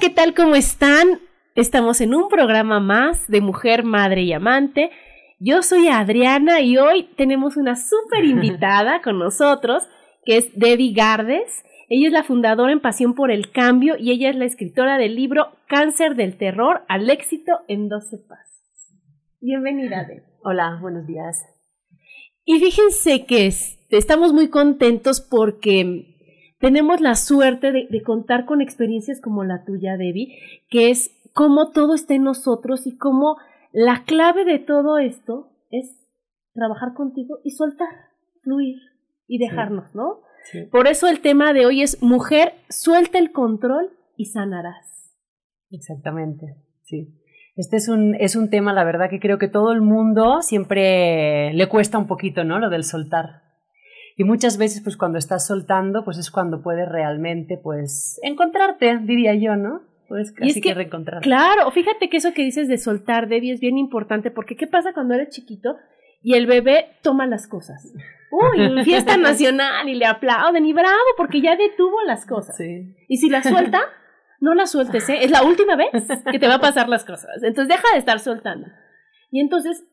¿Qué tal? ¿Cómo están? Estamos en un programa más de Mujer, Madre y Amante. Yo soy Adriana y hoy tenemos una súper invitada con nosotros, que es Debbie Gardes. Ella es la fundadora en Pasión por el Cambio y ella es la escritora del libro Cáncer del Terror al éxito en 12 pasos. Bienvenida, Debbie. Hola, buenos días. Y fíjense que estamos muy contentos porque tenemos la suerte de, de, contar con experiencias como la tuya, Debbie, que es cómo todo está en nosotros y cómo la clave de todo esto es trabajar contigo y soltar, fluir y dejarnos, sí. ¿no? Sí. Por eso el tema de hoy es mujer, suelta el control y sanarás. Exactamente, sí. Este es un, es un tema, la verdad, que creo que todo el mundo siempre le cuesta un poquito, ¿no? Lo del soltar. Y muchas veces, pues cuando estás soltando, pues es cuando puedes realmente, pues, encontrarte, diría yo, ¿no? Puedes casi y es que, que reencontrarte. Claro, fíjate que eso que dices de soltar, Debbie, es bien importante, porque ¿qué pasa cuando eres chiquito y el bebé toma las cosas? Uy, fiesta nacional y le aplauden y bravo, porque ya detuvo las cosas. Sí. Y si la suelta, no la sueltes, ¿eh? Es la última vez que te va a pasar las cosas. Entonces deja de estar soltando. Y entonces,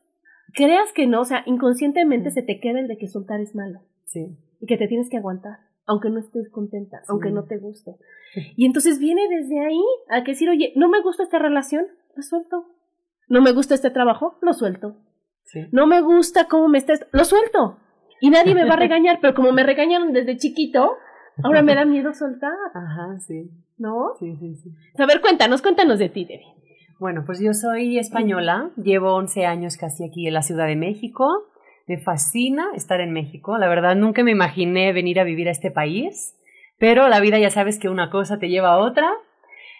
creas que no, o sea, inconscientemente se te queda el de que soltar es malo. Sí. Y que te tienes que aguantar, aunque no estés contenta, sí. aunque no te guste. Y entonces viene desde ahí a que decir, oye, no me gusta esta relación, lo suelto. No me gusta este trabajo, lo suelto. Sí. No me gusta cómo me estás, lo suelto. Y nadie me va a regañar, pero como me regañaron desde chiquito, ahora me da miedo soltar. Ajá, sí. ¿No? Sí, sí, sí. A ver, cuéntanos, cuéntanos de ti, Debbie. Bueno, pues yo soy española, llevo 11 años casi aquí en la Ciudad de México. Me fascina estar en México. La verdad, nunca me imaginé venir a vivir a este país, pero la vida ya sabes que una cosa te lleva a otra.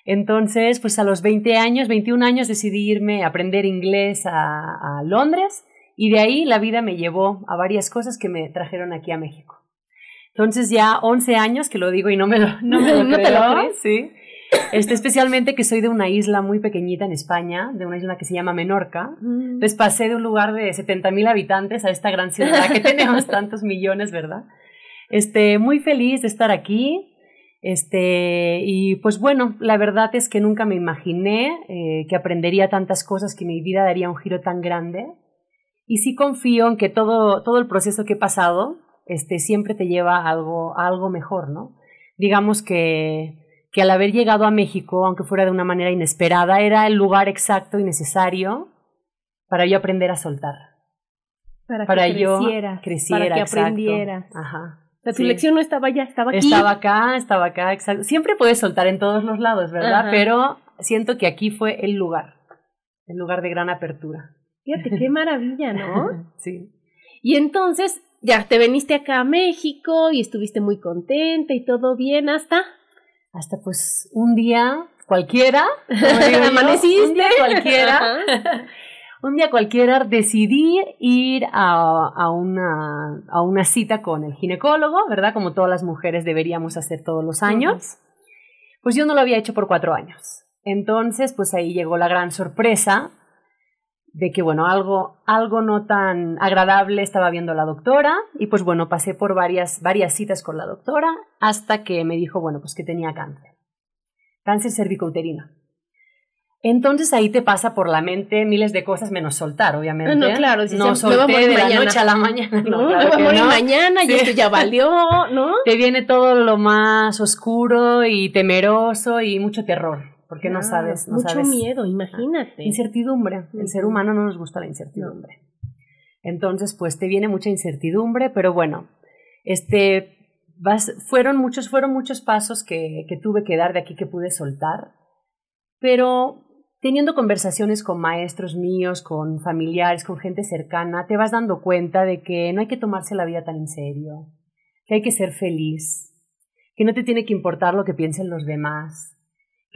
Entonces, pues a los 20 años, 21 años, decidí irme a aprender inglés a, a Londres y de ahí la vida me llevó a varias cosas que me trajeron aquí a México. Entonces ya 11 años que lo digo y no me lo, no me lo ¿No creo, te lo crees? Sí. Este, especialmente que soy de una isla muy pequeñita en España, de una isla que se llama Menorca. Mm. Entonces pasé de un lugar de 70.000 habitantes a esta gran ciudad que tenemos tantos millones, ¿verdad? Este, muy feliz de estar aquí. Este, y pues bueno, la verdad es que nunca me imaginé eh, que aprendería tantas cosas, que mi vida daría un giro tan grande. Y sí confío en que todo, todo el proceso que he pasado este, siempre te lleva a algo, a algo mejor, ¿no? Digamos que, que al haber llegado a México, aunque fuera de una manera inesperada, era el lugar exacto y necesario para yo aprender a soltar. Para, para que yo creciera, para que exacto. aprendieras. Ajá. Sea, tu Sí. lección no estaba allá, estaba aquí. Estaba acá, estaba acá, exacto. Siempre puedes soltar en todos los lados, ¿verdad? Ajá. Pero siento que aquí fue el lugar, el lugar de gran apertura. Fíjate, qué maravilla, ¿no? Sí. Y entonces, ya, te veniste acá a México y estuviste muy contenta y todo bien hasta... Hasta pues un día cualquiera, Amaneciste. un día cualquiera, un día cualquiera decidí ir a, a, una, a una cita con el ginecólogo, ¿verdad? Como todas las mujeres deberíamos hacer todos los años. Pues yo no lo había hecho por cuatro años. Entonces, pues ahí llegó la gran sorpresa de que, bueno, algo, algo no tan agradable estaba viendo la doctora y pues bueno, pasé por varias, varias citas con la doctora hasta que me dijo, bueno, pues que tenía cáncer, cáncer cervicouterino. Entonces ahí te pasa por la mente miles de cosas menos soltar, obviamente. No, claro, si no se- me voy a solté morir de la noche a la mañana. No, No, me claro voy a morir no. mañana y Sí. esto ya valió, ¿no? Te viene todo lo más oscuro y temeroso y mucho terror, porque no Claro, sabes, no mucho sabes. miedo, imagínate. Incertidumbre. El ser humano no nos gusta la incertidumbre. Entonces, pues te viene mucha incertidumbre, pero bueno, este, vas, fueron muchos, fueron muchos pasos que, que tuve que dar de aquí que pude soltar, pero teniendo conversaciones con maestros míos, con familiares, con gente cercana, te vas dando cuenta de que no hay que tomarse la vida tan en serio, que hay que ser feliz, que no te tiene que importar lo que piensen los demás,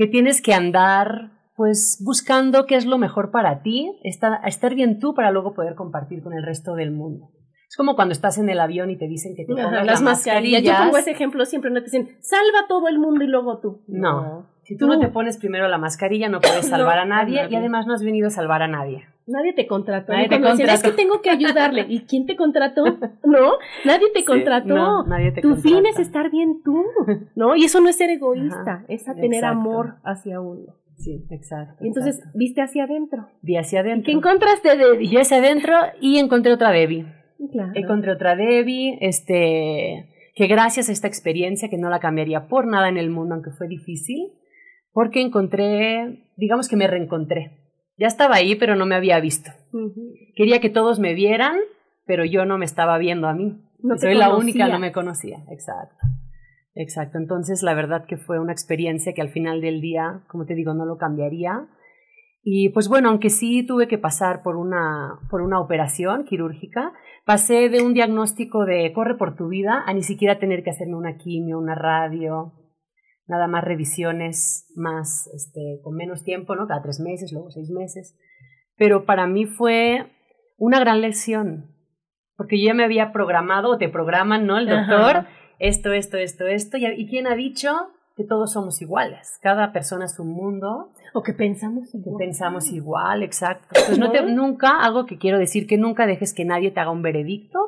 que tienes que andar pues buscando qué es lo mejor para ti, estar, estar bien tú para luego poder compartir con el resto del mundo. Es como cuando estás en el avión y te dicen que te Ajá, pongas las mascarillas. Yo pongo ese ejemplo siempre, no te dicen, salva todo el mundo y luego tú. No. Si tú no te pones primero la mascarilla, no puedes salvar a a nadie, nadie. y además no has venido a salvar a nadie. Nadie te contrató. Nadie te contrató. Es que tengo que ayudarle. ¿Y quién te contrató? ¿No? Nadie te Sí, contrató. no, nadie te tu fin es estar bien tú, ¿no? Y eso no es ser egoísta, Ajá, es a tener exacto. amor hacia uno. Sí, exacto. Y entonces, exacto. viste hacia adentro. vi hacia ¿Y adentro. qué encontraste de Y yo hacia adentro y encontré otra Debbie. Claro. Encontré otra Debbie, este, que gracias a esta experiencia, que no la cambiaría por nada en el mundo, aunque fue difícil, porque encontré, digamos que me reencontré. Ya estaba ahí, pero no me había visto. Quería que todos me vieran, pero yo no me estaba viendo a mí. No Soy la conocía. única, no me conocía. Exacto. Exacto. Entonces, la verdad que fue una experiencia que al final del día, como te digo, no lo cambiaría. Y pues bueno, aunque sí tuve que pasar por una, por una operación quirúrgica, pasé de un diagnóstico de corre por tu vida a ni siquiera tener que hacerme una quimio, una radio, nada más revisiones más, este, con menos tiempo, ¿no? Cada tres meses, luego seis meses. Pero para mí fue una gran lección, porque yo ya me había programado, o te programan, ¿no? El doctor, Ajá. esto, esto, esto, esto, y, ¿y quién ha dicho que todos somos iguales? Cada persona es un mundo, O que pensamos que igual. pensamos igual, exacto. Entonces, no te- nunca, algo que quiero decir, que nunca dejes que nadie te haga un veredicto.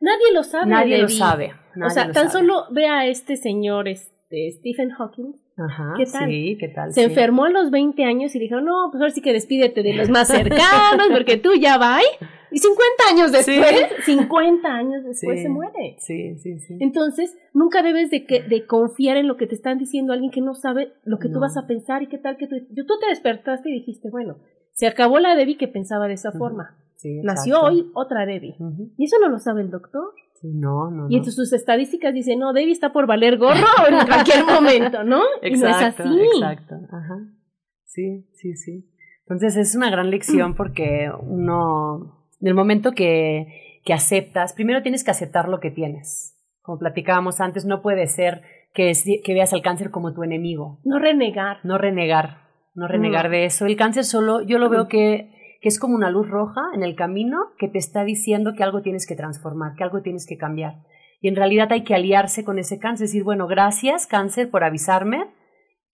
Nadie lo sabe. nadie lo sabe. o sea, lo tan sabe. solo ve a este señor, este Stephen Hawking. Ajá, ¿Qué tal? Sí, ¿qué tal? Se Sí. enfermó a los 20 años y dijo, no, pues ahora sí que despídete de los más cercanos porque tú ya vas. Y 50 años después, 50 años después Sí. se muere. Sí, sí, sí. Entonces, nunca debes de, que, de confiar en lo que te están diciendo alguien que no sabe lo que tú vas a pensar y qué tal que tú... Yo, tú te despertaste y dijiste, bueno, se acabó la Debbie que pensaba de esa forma. Sí, Nació exacto. hoy otra Debbie. Y eso no lo sabe el doctor. Sí, no, no, Y entre sus estadísticas dice, no, Debbie está por valer gorro en cualquier momento, ¿no? y no es Exacto, así. exacto. Ajá. Sí, sí, sí. Entonces es una gran lección porque uno, en el momento que, que aceptas, primero tienes que aceptar lo que tienes. Como platicábamos antes, no puede ser que, que veas al cáncer como tu enemigo. No renegar. No renegar, no renegar de eso. El cáncer solo, yo lo Mm. veo que, que es como una luz roja en el camino que te está diciendo que algo tienes que transformar, que algo tienes que cambiar. Y en realidad hay que aliarse con ese cáncer, decir, bueno, gracias cáncer por avisarme.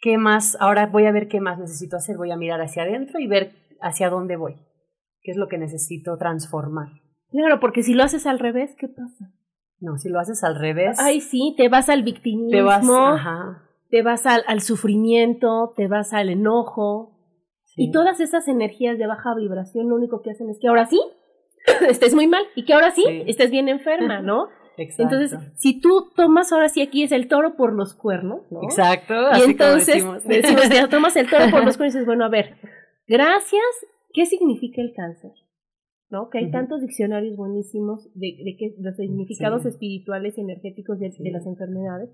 ¿Qué más? Ahora voy a ver qué más necesito hacer. Voy a mirar hacia adentro y ver hacia dónde voy. ¿Qué es lo que necesito transformar? Claro, porque si lo haces al revés, ¿qué pasa? No, si lo haces al revés, Ay, sí, te vas al victimismo, te vas, ajá, te vas al, al sufrimiento, te vas al enojo. sí. Y todas esas energías de baja vibración lo único que hacen es que ahora sí estés muy mal y que ahora sí, Sí. estés bien enferma, ¿no? Exacto. Entonces, si tú tomas ahora sí aquí es el toro por los cuernos, ¿no? Exacto, Y así entonces como decimos. decimos, ya tomas el toro por los cuernos y dices, bueno, a ver, gracias, ¿qué significa el cáncer? ¿No? Que hay tantos diccionarios buenísimos de, de que, los significados Sí. espirituales y energéticos de, Sí. de las enfermedades.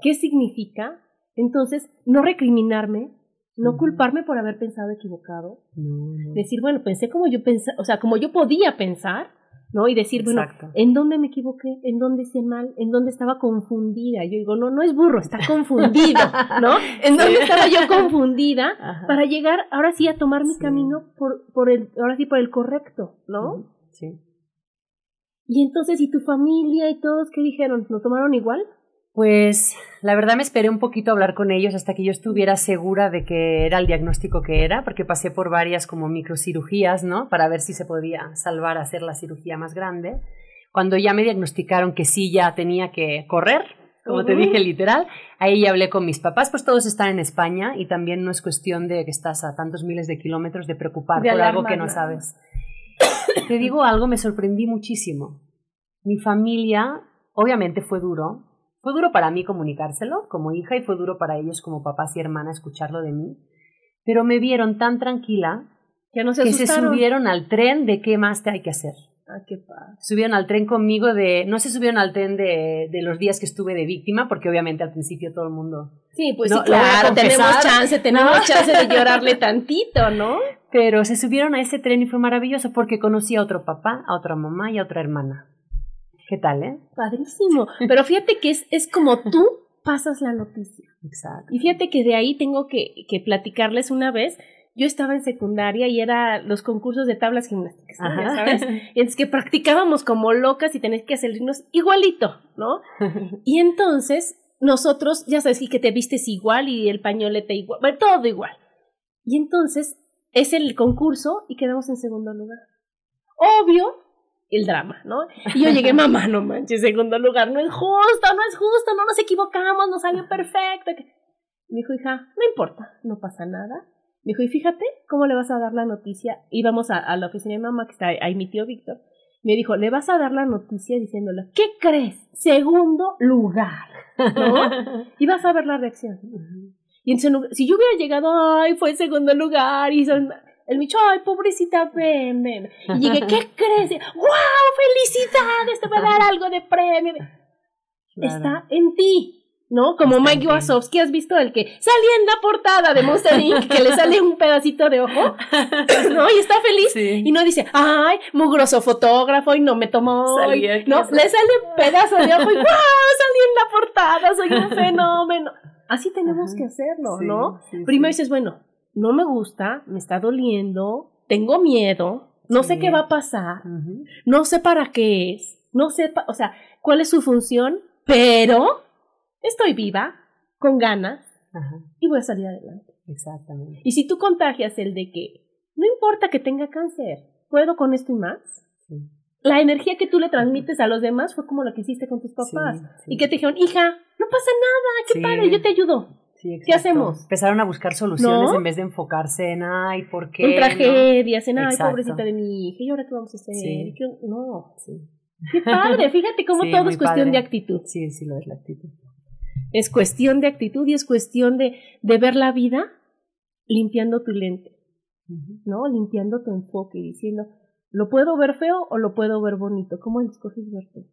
¿Qué significa? Entonces, no recriminarme, no culparme por haber pensado equivocado, No, no. decir, bueno, pensé como yo pensaba, o sea, como yo podía pensar, ¿no? Y decir, bueno. ¿en dónde me equivoqué? ¿En dónde hice mal? ¿En dónde estaba confundida? Yo digo, no, no es burro, está confundido, ¿no? ¿En dónde estaba yo confundida? Ajá. Para llegar ahora sí a tomar mi Sí. camino por, por el, ahora sí por el correcto, ¿no? Sí. Y entonces, ¿y tu familia y todos qué dijeron? ¿Lo tomaron igual? Pues la verdad me esperé un poquito a hablar con ellos hasta que yo estuviera segura de que era el diagnóstico que era, porque pasé por varias como microcirugías, ¿no? Para ver si se podía salvar a hacer la cirugía más grande. Cuando ya me diagnosticaron que sí ya tenía que correr, como te dije literal, ahí ya hablé con mis papás, pues todos están en España y también no es cuestión de que estás a tantos miles de kilómetros de preocupar por algo que no sabes. te digo algo, me sorprendí muchísimo. Mi familia, obviamente fue duro, fue duro para mí comunicárselo como hija y fue duro para ellos como papás y hermana escucharlo de mí, pero me vieron tan tranquila que, no se, que se subieron al tren de qué más te hay que hacer. Ah, qué padre. Subieron al tren conmigo de, no se subieron al tren de, de los días que estuve de víctima, porque obviamente al principio todo el mundo. Sí, pues sí, claro, tenemos chance, tenemos chance de llorarle tantito, ¿no? Pero se subieron a ese tren y fue maravilloso porque conocí a otro papá, a otra mamá y a otra hermana. ¿Qué tal, eh? Padrísimo. Pero fíjate que es, es como tú pasas la noticia. Exacto. Y fíjate que de ahí tengo que, que platicarles una vez. Yo estaba en secundaria y era los concursos de tablas gimnásticas, ¿sabes? Y entonces que practicábamos como locas y tenés que hacernos igualito, ¿no? Y entonces nosotros, ya sabes, que te vistes igual y el pañolete igual, bueno, todo igual. Y entonces es el concurso y quedamos en segundo lugar. Obvio, el drama, ¿no? Y yo llegué, mamá, no manches, segundo lugar, no es justo, no es justo, no nos equivocamos, nos salió perfecto. Me dijo, hija, no importa, no pasa nada. Me dijo, y fíjate cómo le vas a dar la noticia. Íbamos a, a la oficina de mamá, que está ahí mi tío Víctor. Me dijo, le vas a dar la noticia diciéndole, ¿qué crees? Segundo lugar, ¿no? Y vas a ver la reacción. Y entonces, si yo hubiera llegado, ay, fue segundo lugar, y son, el Micho, ay, pobrecita, ven, ven. Y llegué, ¿qué crees? ¡Wow! ¡Felicidades! Te voy a dar algo de premio. Claro. Está en ti. ¿No? Como Está Mike. Wazowski, ¿has visto el que salía en la portada de Monster Inc. que le sale un pedacito de ojo? ¿No? Y está feliz. Sí. Y no dice, ay, mugroso fotógrafo y no me tomó. Salí y- aquí, no, le sale un pedazo de ojo y ¡wow! Salí en la portada, soy un fenómeno. Así tenemos Ajá. que hacerlo, Sí, ¿no? sí, Primero dices, bueno, no me gusta, me está doliendo, tengo miedo, no sé qué va a pasar, no sé para qué es, no sé, o sea, cuál es su función, pero estoy viva, con ganas Ajá, y voy a salir adelante. exactamente. Y si tú contagias el de que no importa que tenga cáncer, puedo con esto y más, Sí. la energía que tú le transmites a los demás fue como la que hiciste con tus papás. Sí, sí. Y que te dijeron, hija, no pasa nada, qué padre, yo te ayudo. Sí, ¿Qué hacemos? Empezaron a buscar soluciones ¿No? en vez de enfocarse en, ay, ¿por qué? en no?". tragedias, en ay, pobrecita de mi hija, ¿y ahora qué vamos a hacer? Sí. ¿Y qué- No, Sí. qué padre, fíjate cómo Sí, todo es cuestión padre. de actitud. Sí, sí, lo es la actitud. Es cuestión de actitud y es cuestión de, de ver la vida limpiando tu lente. ¿no? Limpiando tu enfoque y diciendo, ¿lo puedo ver feo o lo puedo ver bonito? ¿Cómo escoges verte?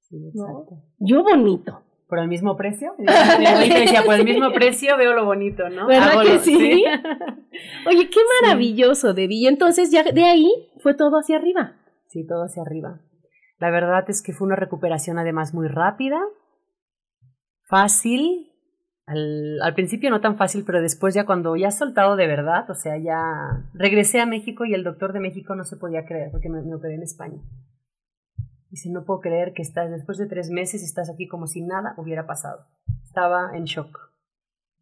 Sí, ¿No? exacto. Yo bonito. ¿Por el mismo precio? Decía, por el mismo precio veo lo bonito, ¿no? ¿Verdad Hago que lo- sí? Oye, qué maravilloso, Debbie. Y entonces ya de ahí fue todo hacia arriba. Sí, todo hacia arriba. La verdad es que fue una recuperación además muy rápida, fácil. Al, al principio no tan fácil, pero después ya cuando ya soltado de verdad, o sea, ya regresé a México y el doctor de México no se podía creer porque me, me operé en España. Dice, no puedo creer que estás, después de tres meses estás aquí como si nada hubiera pasado. Estaba en shock.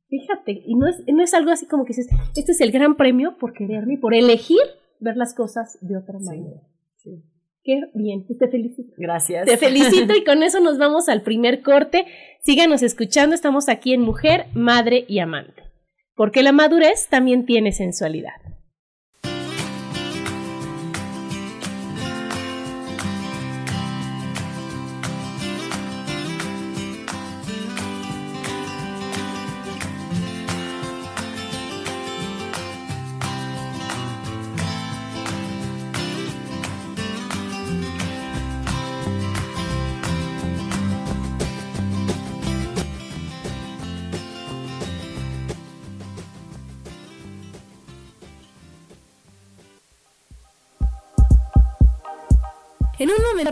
Fíjate, y no es, no es algo así como que dices, este es el gran premio por quererme y por elegir ver las cosas de otra Sí, manera. sí. Qué bien, pues te felicito. Gracias. Te felicito y con eso nos vamos al primer corte. Síganos escuchando, estamos aquí en Mujer, Madre y Amante. Porque la madurez también tiene sensualidad.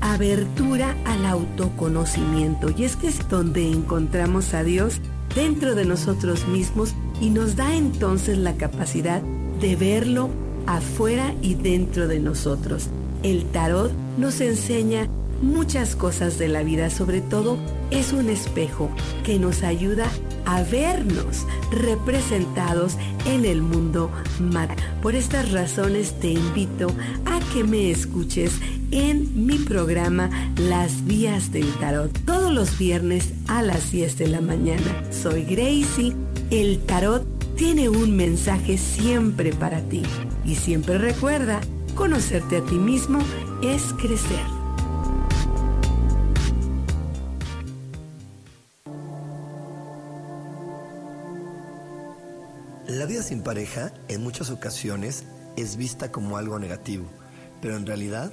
abertura al autoconocimiento. Y es que es donde encontramos a Dios dentro de nosotros mismos y nos da entonces la capacidad de verlo afuera y dentro de nosotros. El tarot nos enseña muchas cosas de la vida, sobre todo es un espejo que nos ayuda a vernos representados en el mundo. Por estas razones te invito a que me escuches en mi programa Las Vías del Tarot todos los viernes a las 10 de la mañana. Soy Gracie. El tarot tiene un mensaje siempre para ti. Y siempre recuerda, conocerte a ti mismo es crecer. La vida sin pareja en muchas ocasiones es vista como algo negativo, pero en realidad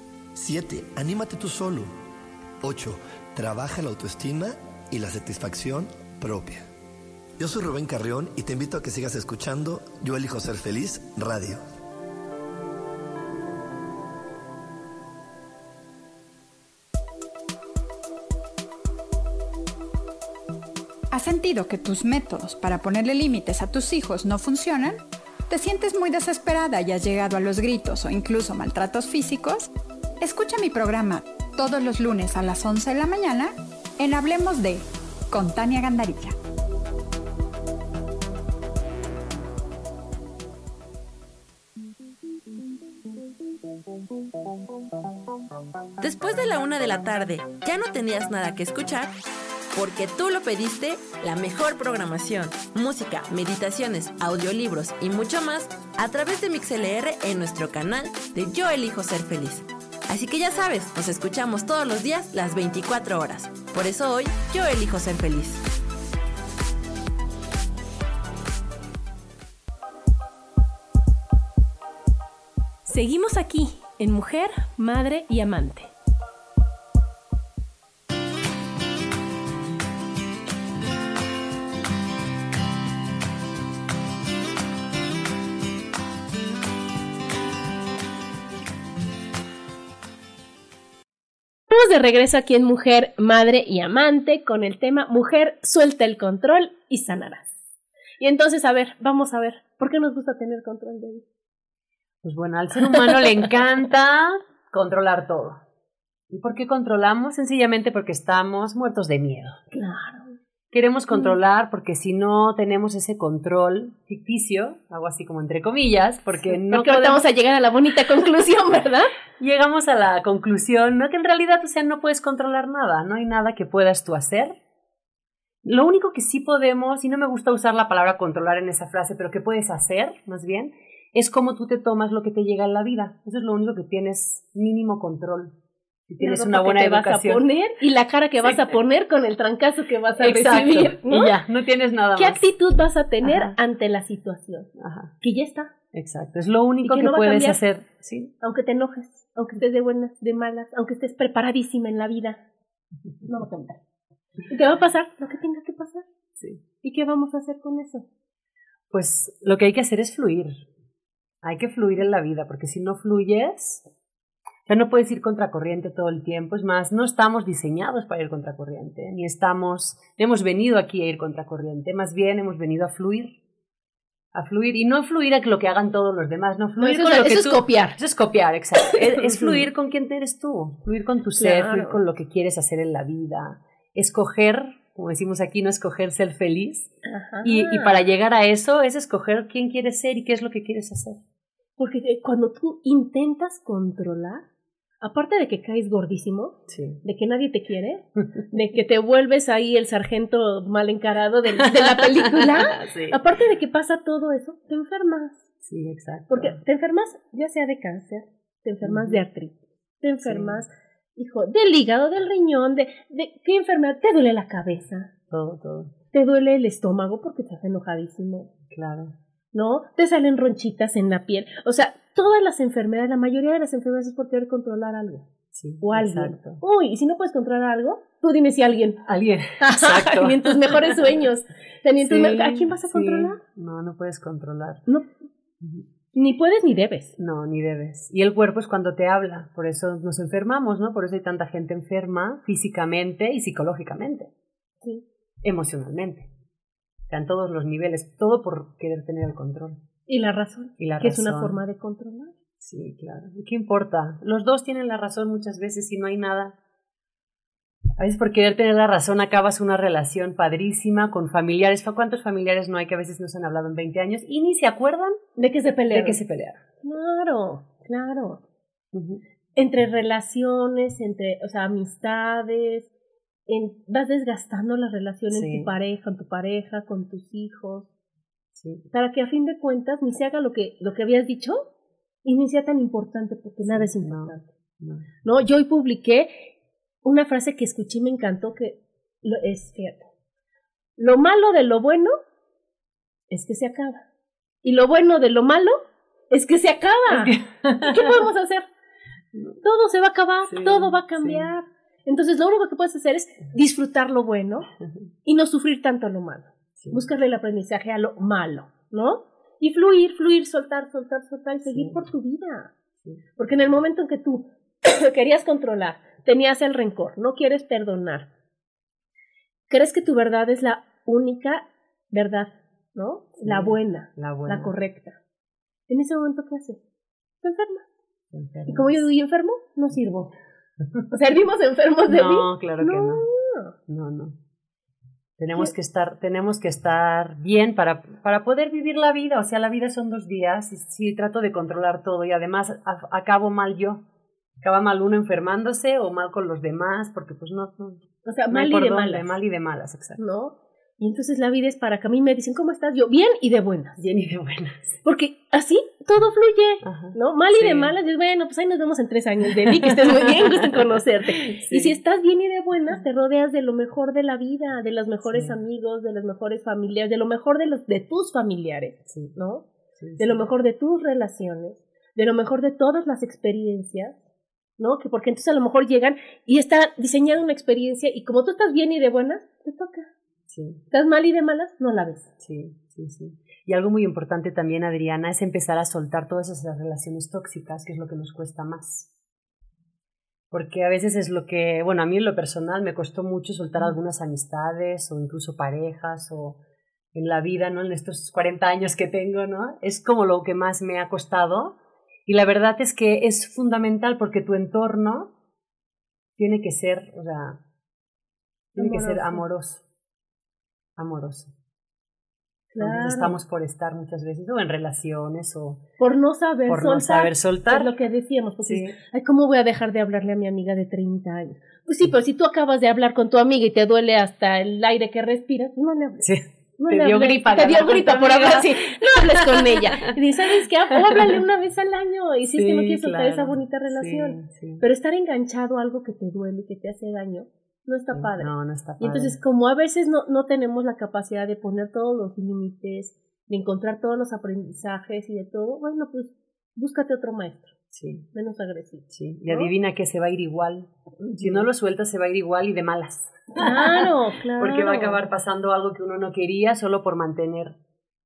7. Anímate tú solo. 8. Trabaja la autoestima y la satisfacción propia. Yo soy Rubén Carrión y te invito a que sigas escuchando Yo elijo ser feliz radio. ¿Has sentido que tus métodos para ponerle límites a tus hijos no funcionan? ¿Te sientes muy desesperada y has llegado a los gritos o incluso maltratos físicos? Escucha mi programa todos los lunes a las 11 de la mañana en Hablemos de con Tania Gandarilla. Después de la una de la tarde, ¿ya no tenías nada que escuchar? Porque tú lo pediste, la mejor programación, música, meditaciones, audiolibros y mucho más a través de MixLR en nuestro canal de Yo Elijo Ser Feliz. Así que ya sabes, nos escuchamos todos los días las 24 horas. Por eso hoy yo elijo ser feliz. Seguimos aquí en Mujer, Madre y Amante. De regreso aquí en Mujer, Madre y Amante con el tema Mujer, suelta el control y sanarás. Y entonces, a ver, vamos a ver, ¿por qué nos gusta tener control de vida? Pues bueno, al ser humano le encanta controlar todo. ¿Y por qué controlamos? Sencillamente porque estamos muertos de miedo. Claro. Queremos controlar porque si no tenemos ese control ficticio, algo así como entre comillas, porque no Porque podemos- vamos a llegar a la bonita conclusión, ¿verdad? llegamos a la conclusión, ¿no? Que en realidad, o sea, no puedes controlar nada, no hay nada que puedas tú hacer. Lo único que sí podemos, y no me gusta usar la palabra controlar en esa frase, pero que puedes hacer, más bien, es cómo tú te tomas lo que te llega en la vida. Eso es lo único que tienes mínimo control. Si tienes una ropa que buena te vas a educación. poner y la cara que vas a poner con el trancazo que vas a Exacto. recibir. ¿no? Y ya, no tienes nada ¿Qué más. actitud vas a tener Ajá. ante la situación? Ajá, Que ya está. exacto. Es lo único Y que que, no puedes hacer. Sí, Aunque te enojes, aunque estés de buenas, de malas, aunque estés preparadísima en la vida, no va a cambiar. ¿Y qué va a pasar? Lo que tenga que pasar. sí. ¿Y qué vamos a hacer con eso? Pues lo que hay que hacer es fluir. Hay que fluir en la vida, porque si no fluyes, ya no puedes ir contracorriente todo el tiempo. Es más, no estamos diseñados para ir contracorriente, ni estamos, ni hemos venido aquí a ir contracorriente, más bien hemos venido a fluir. A fluir, y no fluir a lo que hagan todos los demás, no fluir eso con lo que eso es tú- copiar. Eso es copiar, exacto. Es, es fluir con quien eres tú, fluir con tu ser, Claro. fluir con lo que quieres hacer en la vida, escoger, como decimos aquí, no escoger ser feliz, y, y para llegar a eso es escoger quién quieres ser y qué es lo que quieres hacer. Porque eh, cuando tú intentas controlar, aparte de que caes gordísimo, Sí. de que nadie te quiere, de que te vuelves ahí el sargento mal encarado de, de la película, sí. aparte de que pasa todo eso, te enfermas. Sí, exacto. Porque te enfermas ya sea de cáncer, te enfermas de artritis, te enfermas, hijo, del hígado, del riñón, de, de qué enfermedad, te duele la cabeza, Todo, todo. te duele el estómago porque estás enojadísimo, Claro. ¿no? Te salen ronchitas en la piel. O sea, todas las enfermedades, la mayoría de las enfermedades es por querer controlar algo Sí. o alguien. Exacto. Uy, y si no puedes controlar algo, tú dime si alguien. Alguien. Exacto. ni en tus mejores sueños. Ni en tus Sí, me- ¿A quién vas a sí. controlar? No, no puedes controlar. No, ni puedes ni debes. No, ni debes. Y el cuerpo es cuando te habla, por eso nos enfermamos, ¿no? Por eso hay tanta gente enferma físicamente y psicológicamente, Sí. emocionalmente. O sea, en todos los niveles, todo por querer tener el control. Y la razón, Y la que es una forma de controlar. Sí, claro. ¿Y qué importa? Los dos tienen la razón muchas veces y no hay nada. A veces por querer tener la razón acabas una relación padrísima con familiares. ¿Cuántos familiares no hay que a veces no se han hablado en 20 años y ni se acuerdan De que se pelean. de que se pelearon? Claro, claro. Entre relaciones, entre, o sea, amistades, en, vas desgastando la relación en tu pareja, con tu pareja, con tus hijos, Sí. para que a fin de cuentas ni se haga lo que, lo que habías dicho y ni sea tan importante, porque nada es importante. No. ¿no? Yo hoy publiqué una frase que escuché y me encantó que lo, es cierto. Lo malo de lo bueno es que se acaba. Y lo bueno de lo malo es que se acaba. ¿Qué podemos hacer? Todo se va a acabar, Sí, todo va a cambiar. Entonces lo único que puedes hacer es disfrutar lo bueno y no sufrir tanto lo malo. Sí. Buscarle el aprendizaje a lo malo, ¿no? Y fluir, fluir, soltar, soltar, soltar y seguir Sí. por tu vida. Sí. Porque en el momento en que tú querías controlar, tenías el rencor, no quieres perdonar, crees que tu verdad es la única verdad, ¿no? La buena, La buena. la correcta. En ese momento, ¿qué haces? Te enfermas. Y como yo soy enfermo, no sirvo. O sea, vivimos enfermos de mí. No, claro que no. No, no. Tenemos que estar, tenemos que estar bien para, para poder vivir la vida. O sea, la vida son dos días y si trato de controlar todo y además a- acabo mal yo. Acaba mal uno enfermándose o mal con los demás porque pues no, no, O sea, no mal y de malas. mal y de malas, exacto. ¿No? Y entonces la vida es para que a mí me dicen, ¿cómo estás? Yo, bien y de buenas. Bien y de buenas. Porque así todo fluye. Ajá. ¿no? Mal y de malas, dices, bueno, pues ahí nos vemos en tres años, Debbie, que estés muy bien, gusto en conocerte. Sí. Y si estás bien y de buenas, te rodeas de lo mejor de la vida, de los mejores Sí. amigos, de los mejores familiares, de lo mejor de, los, de tus familiares, ¿no? De lo mejor de tus relaciones, de lo mejor de todas las experiencias, ¿no? Que porque entonces a lo mejor llegan y está diseñada una experiencia y como tú estás bien y de buenas, te toca. Sí. Estás mal y de malas, no la ves. Sí, sí, sí. Y algo muy importante también, Adriana, es empezar a soltar todas esas relaciones tóxicas, que es lo que nos cuesta más. Porque a veces es lo que, bueno, a mí en lo personal me costó mucho soltar algunas amistades o incluso parejas o en la vida, ¿no? En estos 40 años que tengo, ¿no? Es como lo que más me ha costado. Y la verdad es que es fundamental porque tu entorno tiene que ser, o sea, tiene que ser amoroso. Amoroso. Entonces Claro. estamos por estar muchas veces o en relaciones o Por no saber por soltar. no saber Es soltar. lo que decíamos, porque Sí. Ay, ¿cómo voy a dejar de hablarle a mi amiga de 30 años? Pues sí, pero si tú acabas de hablar con tu amiga y te duele hasta el aire que respiras, no le hables. Sí. No Te le dio hables. gripa Te dio gripa por hablar así. No hables con ella. Y dices, ¿sabes qué? O háblale una vez al año. Y si es que no Sí, quieres soltar claro. esa bonita relación. Sí, sí. Pero estar enganchado a algo que te duele y que te hace daño, no está padre. No, no está padre. Y entonces, como a veces no, no tenemos la capacidad de poner todos los límites, de encontrar todos los aprendizajes y de todo, bueno, pues búscate otro maestro, Sí, menos agresivo. sí. Y ¿No? adivina que se va a ir igual. Si no lo sueltas, se va a ir igual y de malas. Claro, claro. Porque va a acabar pasando algo que uno no quería solo por mantener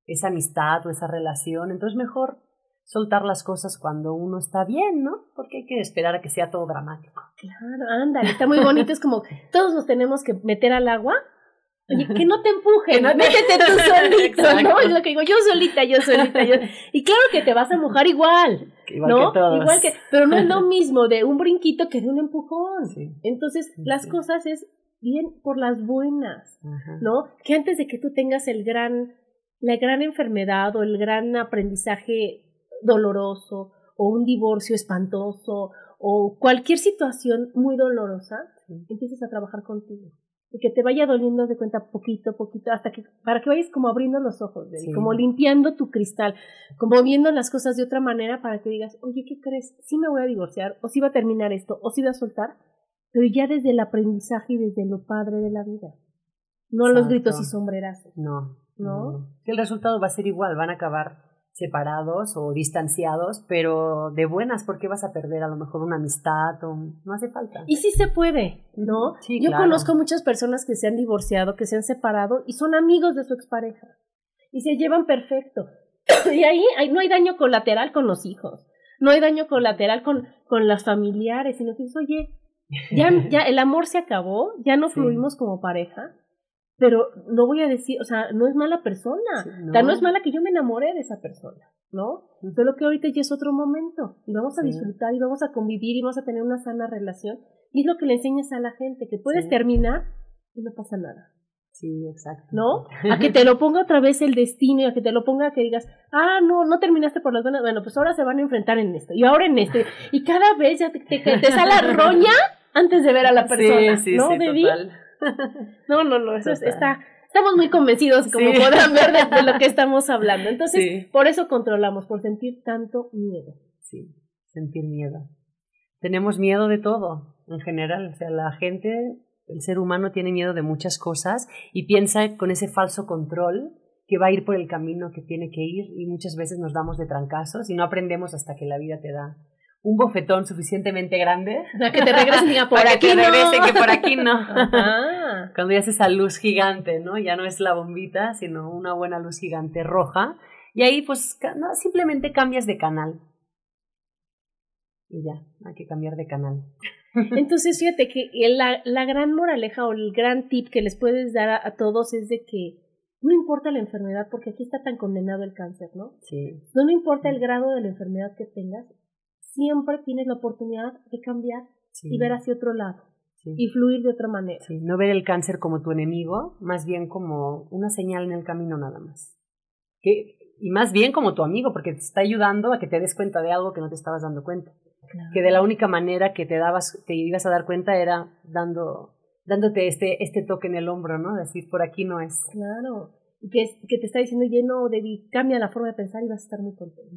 esa amistad o esa relación. Entonces, mejor soltar las cosas cuando uno está bien, ¿no? Porque hay que esperar a que sea todo dramático. Claro, ándale, está muy bonito. Es como todos nos tenemos que meter al agua. Oye, que no te empujen, Que no te- métete tú solito, ¿no? Es lo que digo, yo solita, yo solita, yo. Y claro que te vas a mojar igual, Igual ¿no? que todos. Igual que, pero no es lo mismo de un brinquito que de un empujón. Sí. Entonces, Sí, las cosas es bien por las buenas, Ajá. ¿no? Que antes de que tú tengas el gran, la gran enfermedad o el gran aprendizaje doloroso o un divorcio espantoso o cualquier situación muy dolorosa, empiezas a trabajar contigo. Y que te vaya doliendo de cuenta poquito, poquito, hasta que, para que vayas como abriendo los ojos, como limpiando tu cristal, como viendo las cosas de otra manera para que digas, oye, ¿qué crees? Sí me voy a divorciar, o sí va a terminar esto, o sí voy a soltar, pero ya desde el aprendizaje y desde lo padre de la vida. No los gritos y sombrerazos. No. ¿No? El resultado va a ser igual, van a acabar separados o distanciados, pero de buenas, ¿por qué vas a perder a lo mejor una amistad? O, no hace falta. Y sí se puede, ¿no? Yo conozco muchas personas que se han divorciado, que se han separado y son amigos de su expareja y se llevan perfecto. y ahí, no hay daño colateral con los hijos, no hay daño colateral con, con las familiares, sino que dices, oye, ya, ya el amor se acabó, ya no fluimos como pareja, pero no voy a decir, o sea, no es mala persona, no. no es mala que yo me enamore de esa persona, ¿no? Solo que ahorita ya es otro momento y vamos a disfrutar y vamos a convivir y vamos a tener una sana relación y es lo que le enseñas a la gente, que puedes terminar y no pasa nada. Sí, exacto. ¿No? A que te lo ponga otra vez el destino y a que te lo ponga que digas, ah, no, no terminaste por las buenas, bueno, pues ahora se van a enfrentar en esto y ahora en este y cada vez ya te, te, te sale la roña antes de ver a la persona, sí, sí, ¿no? Sí, total. No, no, no, eso está, estamos muy convencidos, como podrán ver, de, lo que estamos hablando. Entonces, por eso controlamos, por sentir tanto miedo. Sí, sentir miedo. Tenemos miedo de todo, en general. O sea, la gente, el ser humano tiene miedo de muchas cosas y piensa con ese falso control que va a ir por el camino que tiene que ir y muchas veces nos damos de trancazos y no aprendemos hasta que la vida te da un bofetón suficientemente grande. que te regresen diga, por aquí que no. regrese, que por aquí no. Cuando ya haces esa luz gigante, ¿no? Ya no es la bombita, sino una buena luz gigante roja. Y ahí, pues, no, simplemente cambias de canal. Y ya, hay que cambiar de canal. Entonces, fíjate que la, la gran moraleja o el gran tip que les puedes dar a, a todos es de que no importa la enfermedad, porque aquí está tan condenado el cáncer, ¿no? Sí. No, no importa el grado de la enfermedad que tengas, siempre tienes la oportunidad de cambiar y ver hacia otro lado y fluir de otra manera. no ver el cáncer como tu enemigo, más bien como una señal en el camino nada más. Que, y más bien como tu amigo, porque te está ayudando a que te des cuenta de algo que no te estabas dando cuenta. Que de la única manera que te dabas, te ibas a dar cuenta era dando, dándote este, este toque en el hombro, ¿no? Decir, por aquí no es. Claro. Y que, que te está diciendo lleno de cambia la forma de pensar y vas a estar muy contento.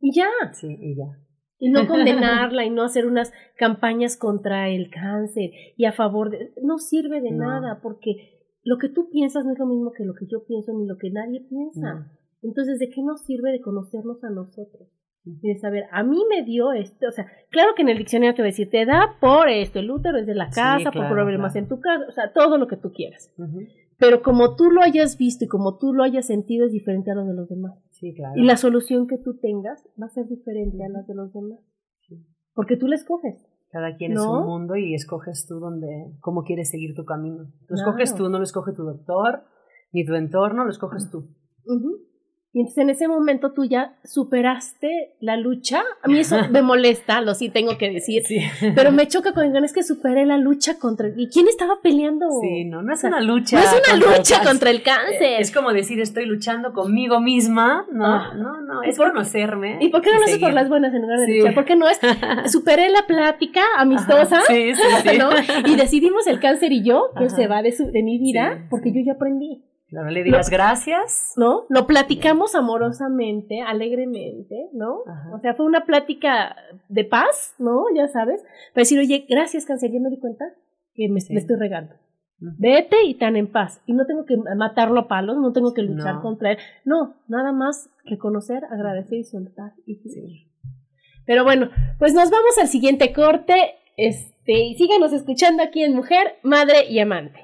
Y ya. Sí, y ya y no condenarla y no hacer unas campañas contra el cáncer y a favor de... No sirve de nada porque lo que tú piensas no es lo mismo que lo que yo pienso ni lo que nadie piensa. Entonces, ¿de qué nos sirve de conocernos a nosotros? Y de saber, a mí me dio esto, o sea, claro que en el diccionario te va a decir, te da por esto, el útero es de la casa, por problemas en tu casa, o sea, todo lo que tú quieras. Pero como tú lo hayas visto y como tú lo hayas sentido es diferente a lo de los demás. Sí, claro. Y la solución que tú tengas va a ser diferente a la de los demás. Porque tú la escoges. Cada quien es un mundo y escoges tú donde, cómo quieres seguir tu camino. Lo escoges tú, no lo escoge tu doctor, ni tu entorno, lo escoges tú. Y entonces en ese momento tú ya superaste la lucha. A mí eso me molesta, lo sí tengo que decir. Pero me choca con el es que superé la lucha contra ¿Y quién estaba peleando? Sí, no, no es una lucha. No es una lucha contra el cáncer. Es como decir, estoy luchando conmigo misma. No, ah. no, no, es por, conocerme. ¿Y por qué no lo haces por las buenas en lugar de luchar? ¿Por qué no es superé la plática amistosa? sí, sí, ¿no? Y decidimos el cáncer y yo, que se va de, su, de mi vida, porque yo ya aprendí. No le digas gracias. ¿No? Lo platicamos amorosamente, alegremente, ¿no? O sea, fue una plática de paz, ¿no? Ya sabes. Para decir, oye, gracias, cáncer, ya me di cuenta que me, estoy regando. Vete y tan en paz. Y no tengo que matarlo a palos, no tengo que luchar contra él. No, nada más reconocer, agradecer y soltar. Y Pero bueno, pues nos vamos al siguiente corte. Este, y síganos escuchando aquí en Mujer, Madre y Amante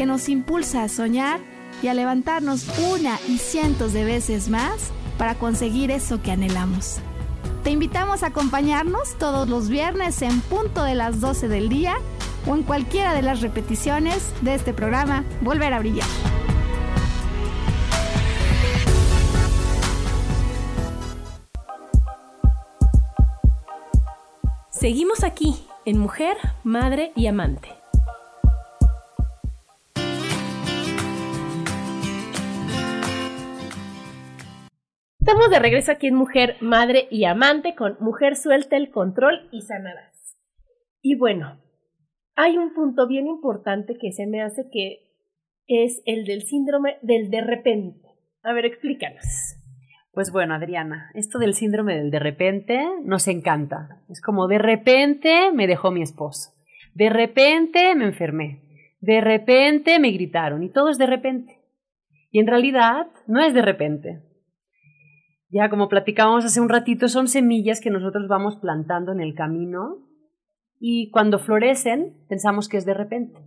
que nos impulsa a soñar y a levantarnos una y cientos de veces más para conseguir eso que anhelamos. Te invitamos a acompañarnos todos los viernes en punto de las 12 del día o en cualquiera de las repeticiones de este programa Volver a Brillar. Seguimos aquí en Mujer, Madre y Amante. Estamos de regreso aquí en Mujer, Madre y Amante con Mujer Suelta el Control y Sanarás. Y bueno, hay un punto bien importante que se me hace que es el del síndrome del de repente. A ver, explícanos. Pues bueno, Adriana, esto del síndrome del de repente nos encanta. Es como de repente me dejó mi esposo, de repente me enfermé, de repente me gritaron y todo es de repente. Y en realidad no es de repente. Ya como platicábamos hace un ratito, son semillas que nosotros vamos plantando en el camino y cuando florecen pensamos que es de repente.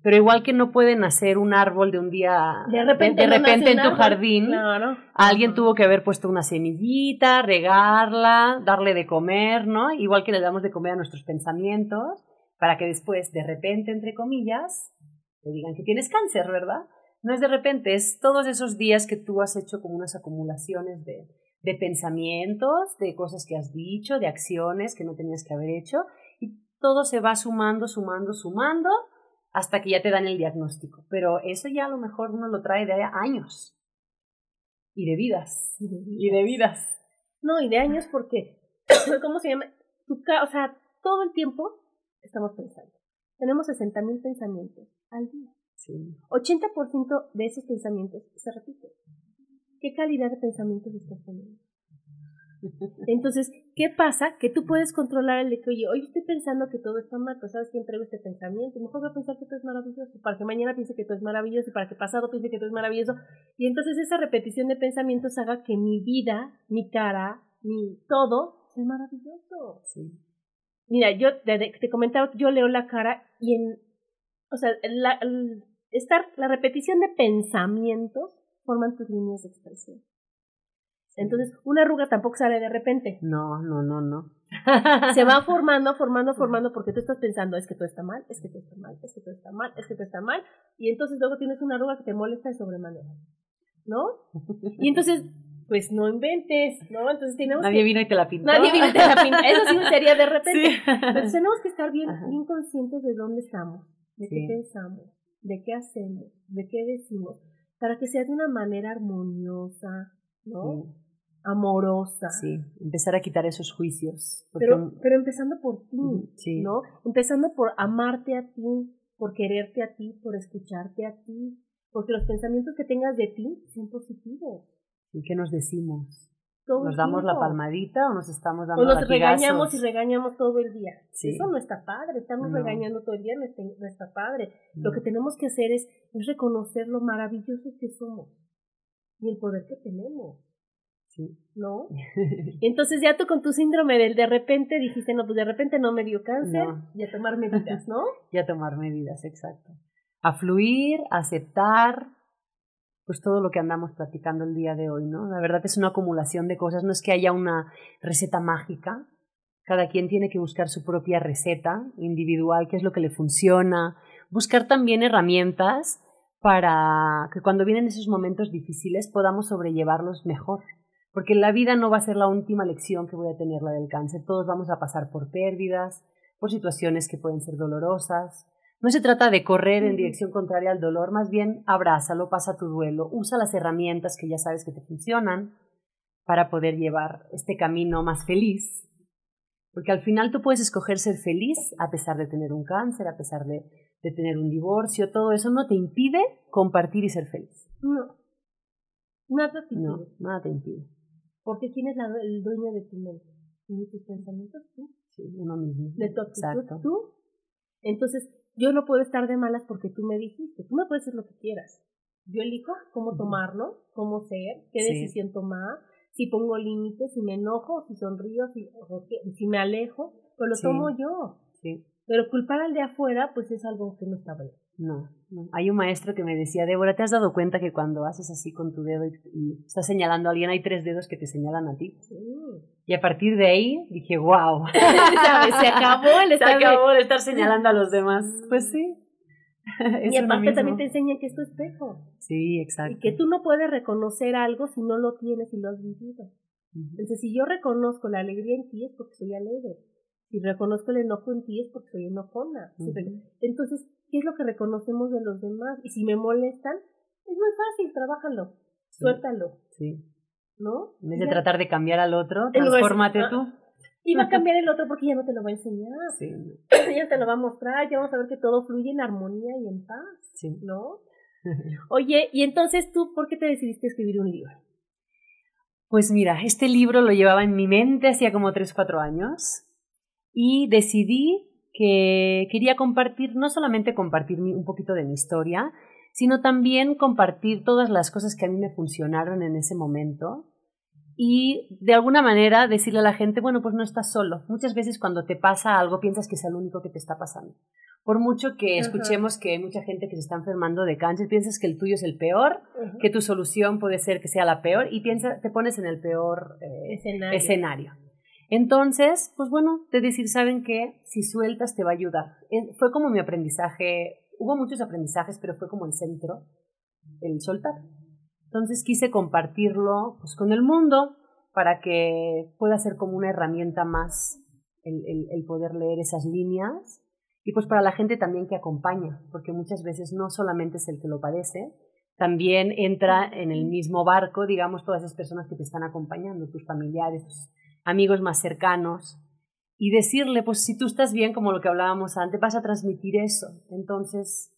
Pero igual que no puede nacer un árbol de un día, de repente, de, repente en tu jardín, claro. alguien tuvo que haber puesto una semillita, regarla, darle de comer, ¿no? Igual que le damos de comer a nuestros pensamientos, para que después, de repente, entre comillas, te digan que tienes cáncer, ¿verdad? No es de repente, es todos esos días que tú has hecho como unas acumulaciones de, de pensamientos, de cosas que has dicho, de acciones que no tenías que haber hecho, y todo se va sumando, sumando, sumando, hasta que ya te dan el diagnóstico. Pero eso ya a lo mejor uno lo trae de años. Y de vidas. Y de vidas. No, y de años porque, ¿cómo se llama? o sea, todo el tiempo estamos pensando. Tenemos 60 mil pensamientos al día. Sí. 80% de esos pensamientos se repiten. ¿Qué calidad de pensamientos estás teniendo? Entonces, ¿qué pasa? Que tú puedes controlar el de que, oye, hoy estoy pensando que todo está mal, pues sabes quién traigo este pensamiento, mejor voy a pensar que todo es maravilloso, para que mañana piense que todo es maravilloso, y para que pasado piense que todo es maravilloso, y entonces esa repetición de pensamientos haga que mi vida, mi cara, mi todo sea maravilloso. Sí. Mira, yo te, te comentaba, yo leo la cara y en, o sea, la, estar, la repetición de pensamientos forman tus líneas de expresión. Entonces, una arruga tampoco sale de repente. No, no, no, no. Se va formando, formando, formando, porque tú estás pensando, es que todo está mal, es que todo está mal, es que todo está mal, es que todo está mal, y entonces luego tienes una arruga que te molesta de sobremanera, ¿no? Y entonces, pues no inventes, ¿no? Entonces tenemos Nadie que... vino y te la pintó. Nadie vino y te la pintó. Eso sí sería de repente. Sí. Entonces tenemos que estar bien, bien conscientes de dónde estamos, de qué pensamos, de qué hacemos, de qué decimos, para que sea de una manera armoniosa, ¿no? Amorosa. Sí, empezar a quitar esos juicios. Pero, pero empezando por ti, ¿no? Empezando por amarte a ti, por quererte a ti, por escucharte a ti, porque los pensamientos que tengas de ti son positivos. ¿Y qué nos decimos? ¿Nos damos la palmadita o nos estamos dando O nos regañamos y regañamos todo el día. Eso no está padre, estamos regañando todo el día, no está, padre. Lo que tenemos que hacer es, es reconocer lo maravillosos que somos y el poder que tenemos. Sí. ¿No? Entonces ya tú con tu síndrome del de repente dijiste, no, pues de repente no me dio cáncer y a tomar medidas, ¿no? y a tomar medidas, exacto. A fluir, a aceptar, pues todo lo que andamos practicando el día de hoy, ¿no? La verdad es una acumulación de cosas, no es que haya una receta mágica, cada quien tiene que buscar su propia receta individual, qué es lo que le funciona, buscar también herramientas para que cuando vienen esos momentos difíciles podamos sobrellevarlos mejor. Porque la vida no va a ser la última lección que voy a tener la del cáncer. Todos vamos a pasar por pérdidas, por situaciones que pueden ser dolorosas, no se trata de correr en dirección contraria al dolor, más bien abrázalo, pasa tu duelo, usa las herramientas que ya sabes que te funcionan para poder llevar este camino más feliz. Porque al final tú puedes escoger ser feliz a pesar de tener un cáncer, a pesar de, tener un divorcio, todo eso no te impide compartir y ser feliz. No. Nada te impide. No, nada te impide. Porque ¿quién es el dueño de tu mente? ¿Y de tus pensamientos? Tú. Sí, uno mismo. De tu actitud, tú. Entonces, yo no puedo estar de malas porque tú me dijiste, tú me puedes decir lo que quieras. Yo elijo cómo tomarlo, cómo ser, qué decisión tomar, si pongo límites, si me enojo, si sonrío, si, si me alejo, pues lo tomo yo. Pero culpar al de afuera, pues es algo que no está bien. No, no. Hay un maestro que me decía, Débora, ¿te has dado cuenta que cuando haces así con tu dedo y, estás señalando a alguien, hay tres dedos que te señalan a ti? Sí. Y a partir de ahí dije, wow. Se acabó el estar, Se acabó el estar señalando a los demás. Pues sí. y aparte también te enseña que es tu espejo. Sí, exacto. Y que tú no puedes reconocer algo si no lo tienes y lo has vivido. Entonces, si yo reconozco la alegría en ti es porque soy alegre. Si reconozco el enojo en ti es porque soy enojona. Entonces, ¿qué es lo que reconocemos de los demás? Y si me molestan, es muy fácil, trabájalo, suéltalo. Sí. ¿No? En vez de tratar de cambiar al otro, transfórmate tú. Y va a cambiar el otro porque ya no te lo va a enseñar. Sí. Ya te lo va a mostrar, ya vamos a ver que todo fluye en armonía y en paz. Sí. ¿No? Oye, y entonces tú, ¿por qué te decidiste escribir un libro? Pues mira, este libro lo llevaba en mi mente hacía como 3, 4 años y decidí que quería compartir, no solamente compartir un poquito de mi historia, sino también compartir todas las cosas que a mí me funcionaron en ese momento y de alguna manera decirle a la gente, bueno, pues no estás solo. Muchas veces cuando te pasa algo piensas que es el único que te está pasando. Por mucho que escuchemos que hay mucha gente que se está enfermando de cáncer, piensas que el tuyo es el peor, que tu solución puede ser que sea la peor y piensa, te pones en el peor eh, escenario. Entonces, pues bueno, de decir, ¿saben qué? Si sueltas te va a ayudar. Fue como mi aprendizaje, hubo muchos aprendizajes, pero fue como el centro, el soltar. Entonces quise compartirlo pues, con el mundo para que pueda ser como una herramienta más el, el, poder leer esas líneas y pues para la gente también que acompaña, porque muchas veces no solamente es el que lo padece, también entra en el mismo barco, digamos, todas esas personas que te están acompañando, tus familiares, tus amigos más cercanos, y decirle, pues si tú estás bien, como lo que hablábamos antes, vas a transmitir eso. Entonces,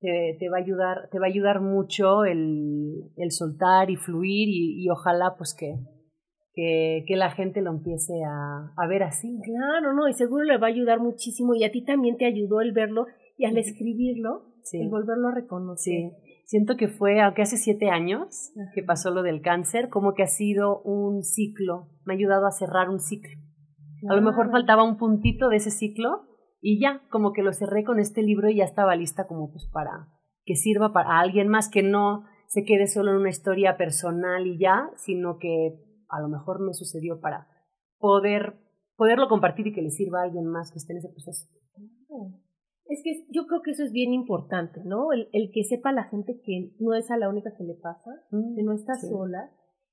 te, te va a ayudar, te va a ayudar mucho el, el soltar y fluir y, ojalá pues que, que, que, la gente lo empiece a, a, ver así. Claro, no, y seguro le va a ayudar muchísimo y a ti también te ayudó el verlo y al escribirlo, sí. el volverlo a reconocer. Sí. Siento que fue, aunque hace siete años que pasó lo del cáncer, como que ha sido un ciclo, me ha ayudado a cerrar un ciclo. A lo mejor faltaba un puntito de ese ciclo y ya, como que lo cerré con este libro y ya estaba lista como pues para que sirva para alguien más que no se quede solo en una historia personal y ya, sino que a lo mejor me sucedió para poder poderlo compartir y que le sirva a alguien más que esté en ese proceso. Es que yo creo que eso es bien importante, ¿no? El, el que sepa la gente que no es a la única que le pasa, que no está sola,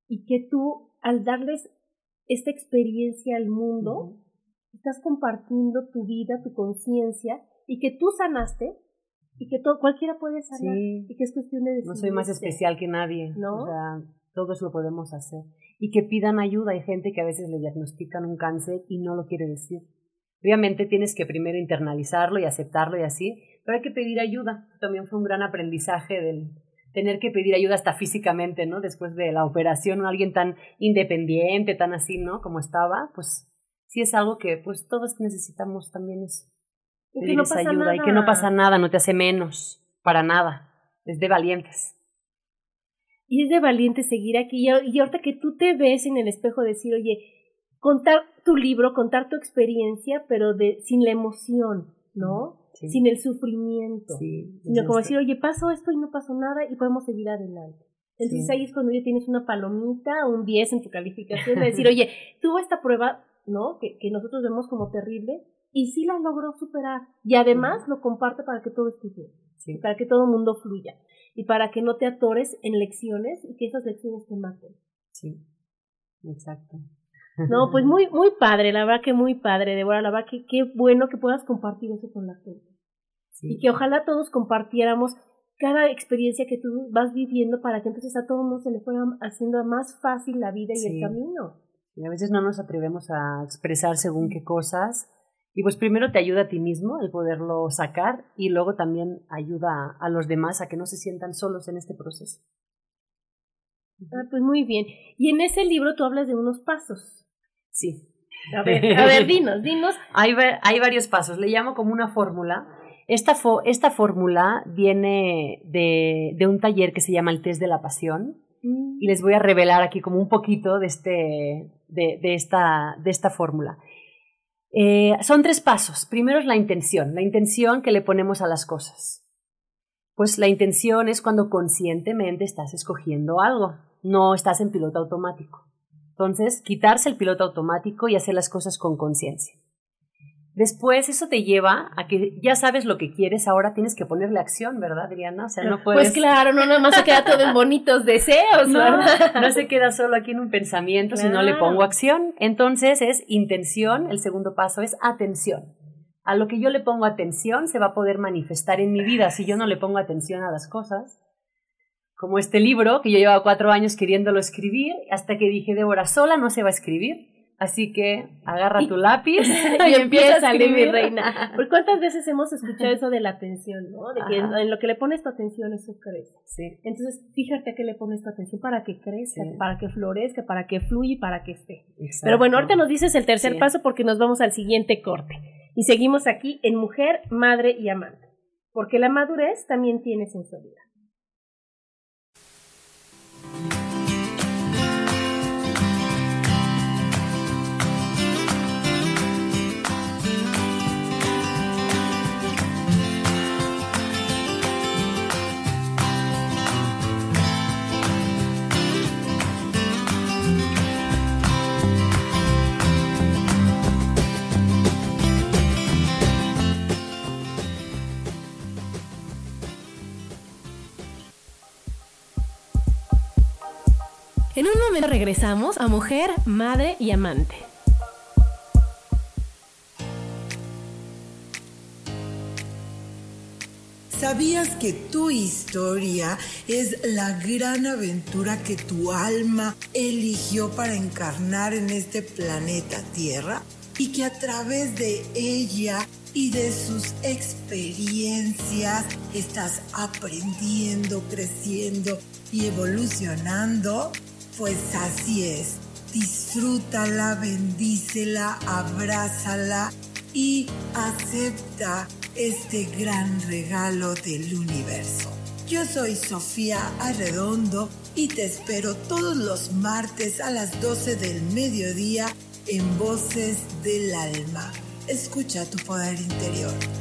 y que tú, al darles esta experiencia al mundo, estás compartiendo tu vida, tu conciencia, y que tú sanaste, y que todo, cualquiera puede sanar Sí. y que es cuestión de No soy más especial que nadie. ¿No? O sea, todos lo podemos hacer. Y que pidan ayuda. Hay gente que a veces le diagnostican un cáncer y no lo quiere decir. Obviamente tienes que primero internalizarlo y aceptarlo y así, pero hay que pedir ayuda. También fue un gran aprendizaje del tener que pedir ayuda hasta físicamente, ¿no? Después de la operación, alguien tan independiente, tan así, ¿no? Como estaba, pues sí es algo que pues todos necesitamos también eso. Y que no pasa ayuda nada. y que no pasa nada, no te hace menos, para nada. Es de valientes. Y es de valiente seguir aquí. Y, y ahorita que tú te ves en el espejo, decir, oye, contar tu libro, contar tu experiencia, pero de, sin la emoción, ¿no? Sí. Sin el sufrimiento. Sí, Sino como decir, oye, pasó esto y no pasó nada y podemos seguir adelante. Entonces Sí. ahí es cuando ya tienes una palomita, un 10 en tu calificación, de decir, oye, tuvo esta prueba, ¿no? Que, que nosotros vemos como terrible, y sí la logró superar. Y además lo comparte para que todo esté bien, Sí. para que todo el mundo fluya, y para que no te atores en lecciones y que esas lecciones te maten. Sí, exacto. No, pues muy, muy padre, la verdad que muy padre, Débora, la verdad que qué bueno que puedas compartir eso con la gente. Sí. Y que ojalá todos compartiéramos cada experiencia que tú vas viviendo para que entonces a todo el mundo se le fuera haciendo más fácil la vida y Sí. el camino. Y a veces no nos atrevemos a expresar según qué cosas. Y pues primero te ayuda a ti mismo el poderlo sacar y luego también ayuda a los demás a que no se sientan solos en este proceso. Ah, pues muy bien. Y en ese libro tú hablas de unos pasos. Sí. A ver, a ver, dinos, dinos. Hay, hay varios pasos, le llamo como una fórmula. Esta, fo- esta fórmula viene de, de un taller que se llama el test de la pasión y les voy a revelar aquí como un poquito de, este, de, esta, de esta fórmula. Eh, son tres pasos. Primero es la intención, la intención que le ponemos a las cosas. Pues la intención es cuando conscientemente estás escogiendo algo, no estás en piloto automático. Entonces, quitarse el piloto automático y hacer las cosas con conciencia. Después eso te lleva a que ya sabes lo que quieres, ahora tienes que ponerle acción, ¿verdad, Adriana? O sea, no puedes... Pues claro, no nada más se queda todo en bonitos deseos, No, ¿verdad? no se queda solo aquí en un pensamiento, sino le Claro. pongo acción. Entonces es intención, el segundo paso es atención. A lo que yo le pongo atención se va a poder manifestar en mi vida. Si yo no le pongo atención a las cosas, como este libro que yo llevaba cuatro años queriéndolo escribir, hasta que dije, Débora, sola no se va a escribir. Así que agarra Y- tu lápiz y empieza a salir mi escribir. reina. ¿Por cuántas veces hemos escuchado eso de la atención, no? De que en, Ajá. en lo que le pones tu atención eso crece. Sí, Entonces, fíjate a qué le pones tu atención para que crezca, Sí. para que florezca, para que fluya y para que esté. exacto. Pero bueno, ahorita nos dices el tercer Sí. paso porque nos vamos al siguiente corte. Y seguimos aquí en mujer, madre y amante. Porque la madurez también tiene sensualidad. En un momento regresamos a mujer, madre y amante. ¿Sabías que tu historia es la gran aventura que tu alma eligió para encarnar en este planeta Tierra? Y que a través de ella y de sus experiencias estás aprendiendo, creciendo y evolucionando? Pues así es. Disfrútala, bendícela, abrázala y acepta este gran regalo del universo. Yo soy Sofía Arredondo y te espero todos los martes a las 12 del mediodía en Voces del Alma. Escucha tu poder interior.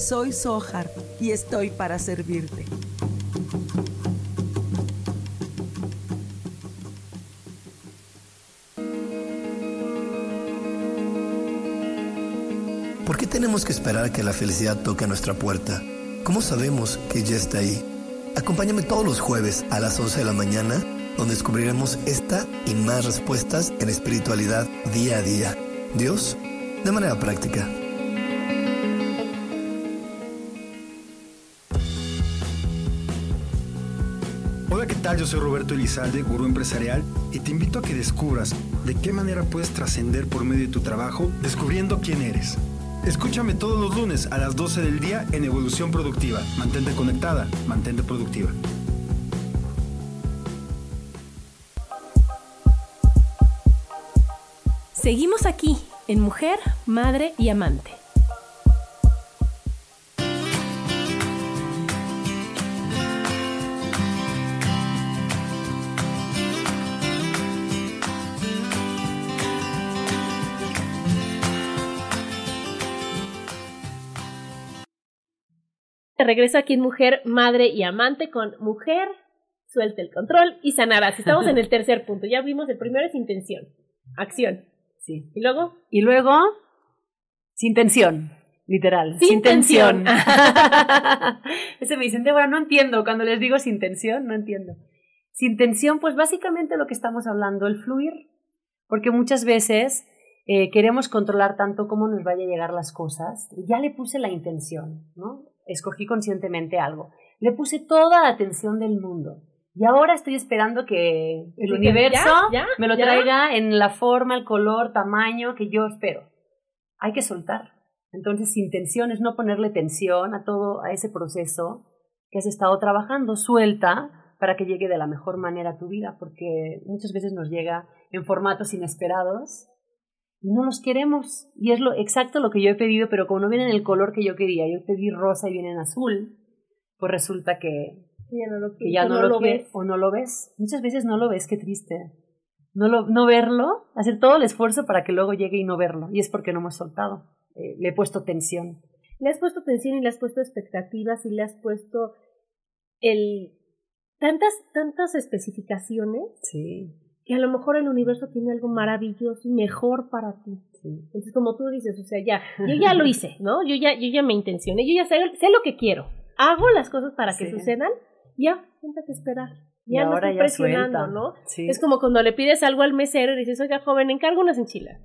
Soy Sojar y estoy para servirte. ¿Por qué tenemos que esperar a que la felicidad toque a nuestra puerta? ¿Cómo sabemos que ya está ahí? Acompáñame todos los jueves a las 11 de la mañana, donde descubriremos esta y más respuestas en espiritualidad día a día. Dios, de manera práctica. Yo soy Roberto Elizalde, gurú empresarial, y te invito a que descubras de qué manera puedes trascender por medio de tu trabajo descubriendo quién eres. Escúchame todos los lunes a las 12 del día en Evolución Productiva. Mantente conectada, mantente productiva. Seguimos aquí en Mujer, Madre y Amante. Regreso aquí en Mujer, Madre y Amante con Mujer, suelte el control y sanarás. Estamos en el tercer punto. Ya vimos el primero es intención, acción. Sí. ¿Y luego? Y luego, sin tensión, literal. Sin tensión. Ese me dicen, Débora, no entiendo. Cuando les digo sin tensión, no entiendo. Sin tensión, pues básicamente lo que estamos hablando, el fluir. Porque muchas veces eh, queremos controlar tanto cómo nos vaya a llegar las cosas. Ya le puse la intención, ¿no? Escogí conscientemente algo. Le puse toda la atención del mundo. Y ahora estoy esperando que el Sí, universo ¿ya? ¿Ya? me lo ¿ya? traiga en la forma, el color, tamaño que yo espero. Hay que soltar. Entonces, sin tensión es no ponerle tensión a todo, a ese proceso que has estado trabajando. Suelta para que llegue de la mejor manera a tu vida, porque muchas veces nos llega en formatos inesperados no los queremos. Y es lo exacto lo que yo he pedido, pero como no viene en el color que yo quería, yo pedí rosa y viene en azul, pues resulta que Ya no lo, que ya no, lo, ves. ves o no lo ves. Muchas veces no lo ves, qué triste. No, lo, no verlo, hacer todo el esfuerzo para que luego llegue y no verlo. Y es porque no hemos soltado. Eh, le he puesto tensión. Le has puesto tensión y le has puesto expectativas y le has puesto el tantas tantas especificaciones Sí, que a lo mejor el universo tiene algo maravilloso y mejor para ti. sí. Entonces, como tú dices, o sea, ya, yo ya lo hice, ¿no? Yo ya, yo ya me intencioné, yo ya sé, sé lo que quiero. Hago las cosas para que Sí. sucedan, ya, siéntate a esperar. Y Ya no ahora estoy ya presionando. ¿no? Sí. Es como cuando le pides algo al mesero y dices, oiga, joven, encargo unas enchiladas.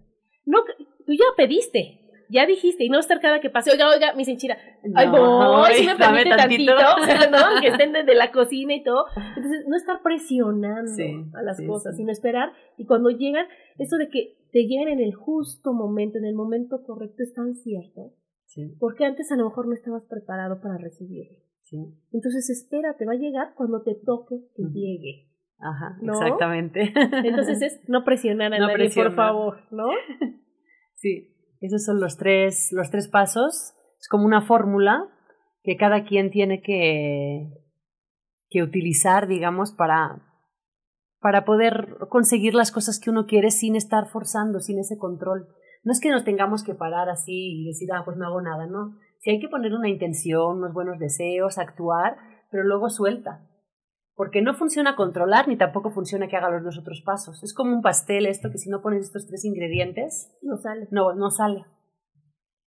No, tú ya pediste, ya dijiste, y no estar cada que pase, oiga, oiga, mis enchiladas. Ay, voy, si me permite tantito, tantito. ¿no? Que estén desde la cocina y todo. Entonces, no estar presionando Sí, a las sí, cosas, sí. sino esperar. Y cuando llegan, eso de que te lleguen en el justo momento, en el momento correcto, es tan cierto. Sí, Porque antes a lo mejor no estabas preparado para recibirlo. Entonces, espera, te va a llegar cuando te toque que Ujú. llegue. Ajá, ¿No? exactamente. Entonces, es no presionar a No nadie, presionar. por favor, ¿no? Sí, esos son los tres, los tres pasos. Es como una fórmula que cada quien tiene que, que utilizar, digamos, para, para poder conseguir las cosas que uno quiere sin estar forzando, sin ese control. No es que nos tengamos que parar así y decir, ah, pues no hago nada, no. Si hay que poner una intención, unos buenos deseos, actuar, pero luego suelta. Porque no funciona controlar ni tampoco funciona que haga los dos otros pasos. Es como un pastel esto que si no pones estos tres ingredientes, No sale. no, no sale.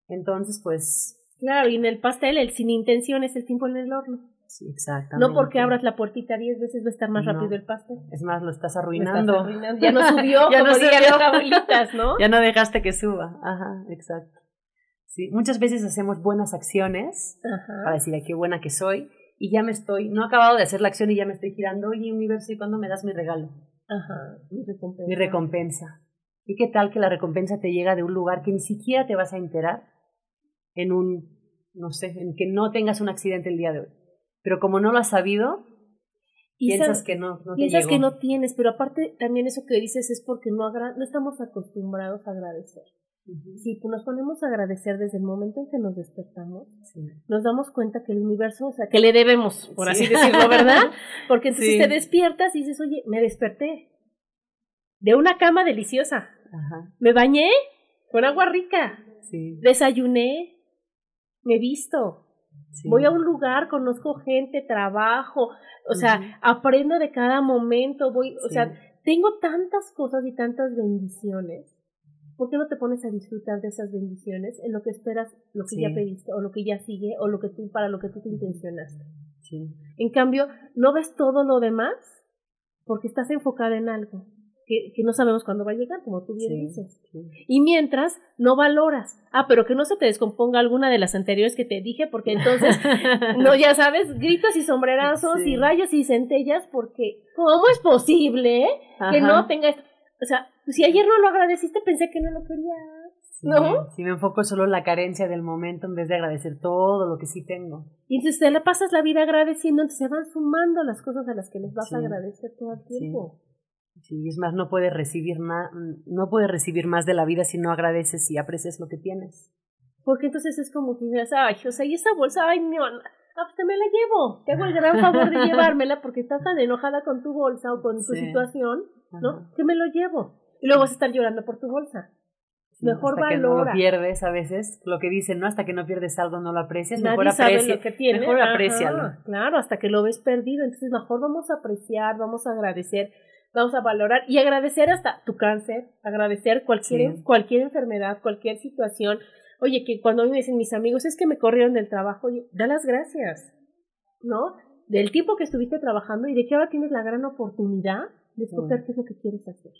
Entonces, pues, Claro, y en el pastel, el sin intención es el tiempo en el horno. sí, exactamente. No porque abras la puertita diez veces va a estar más No. rápido el pastel. Es más, lo estás arruinando. estás arruinando. Ya no subió, Ya como no subió. las abuelitas, ¿no? Ya no dejaste que suba. Ajá, exacto. Sí, muchas veces hacemos buenas acciones Ajá. para decir, qué buena que soy, y ya me estoy, no he acabado de hacer la acción y ya me estoy girando, oye, universo, ¿y cuándo me das mi regalo? Ajá. Mi recompensa. Mi recompensa. ¿Y qué tal que la recompensa te llega de un lugar que ni siquiera te vas a enterar? En un, no sé, en que no tengas un accidente el día de hoy. Pero como no lo has sabido, Y piensas que no, no te Piensas llegó. que no tienes, pero aparte también eso que dices es porque no, no estamos acostumbrados a agradecer. Si nos ponemos a agradecer desde el momento en que nos despertamos, Sí. nos damos cuenta que el universo, o sea, que le debemos, por Sí. así decirlo, ¿verdad? Porque entonces Sí. te despiertas y dices, oye, me desperté. de una cama deliciosa. Me bañé con agua rica. Desayuné, me visto. Voy a un lugar, conozco gente, trabajo, o sea, aprendo de cada momento, voy, o sea, tengo tantas cosas y tantas bendiciones. ¿Por qué no te pones a disfrutar de esas bendiciones en lo que esperas, lo que ya pediste, o lo que ya sigue, o lo que tú, para lo que tú te intencionaste? En cambio, no ves todo lo demás porque estás enfocada en algo que, no sabemos cuándo va a llegar, como tú bien dices. Y mientras, no valoras. Ah, pero que no se te descomponga alguna de las anteriores que te dije, porque entonces, no, ya sabes, gritos y sombrerazos y rayos y centellas, porque ¿cómo es posible que no tengas... O sea, si ayer no lo agradeciste, pensé que no lo querías. ¿No? Si me enfoco solo en la carencia del momento en vez de agradecer todo lo que sí tengo. Y entonces te le pasas la vida agradeciendo, entonces se van sumando las cosas a las que les vas a agradecer todo el tiempo. Sí, es más, no puedes recibir más, no puedes recibir más de la vida si no agradeces y aprecias lo que tienes. Porque entonces es como que dices, ay, o sea, y esa bolsa, ay, no, ah, pues te me la llevo. Te hago el gran favor de llevármela porque estás tan enojada con tu bolsa o con tu situación, ¿no? Que me lo llevo. Y luego vas a estar llorando por tu bolsa. Mejor hasta Que no lo pierdes a veces, lo que dicen, ¿no? Hasta que no pierdes algo no lo aprecias, mejor aprecia, lo que tiene. Mejor aprecialo. Claro, hasta que lo ves perdido. Entonces mejor vamos a apreciar, vamos a agradecer vamos a valorar y agradecer hasta tu cáncer, agradecer cualquier, cualquier enfermedad, cualquier situación. Oye, que cuando me dicen mis amigos es que me corrieron del trabajo, oye, da las gracias, ¿no? Del tiempo que estuviste trabajando y de que ahora tienes la gran oportunidad de escoger qué es lo que quieres hacer,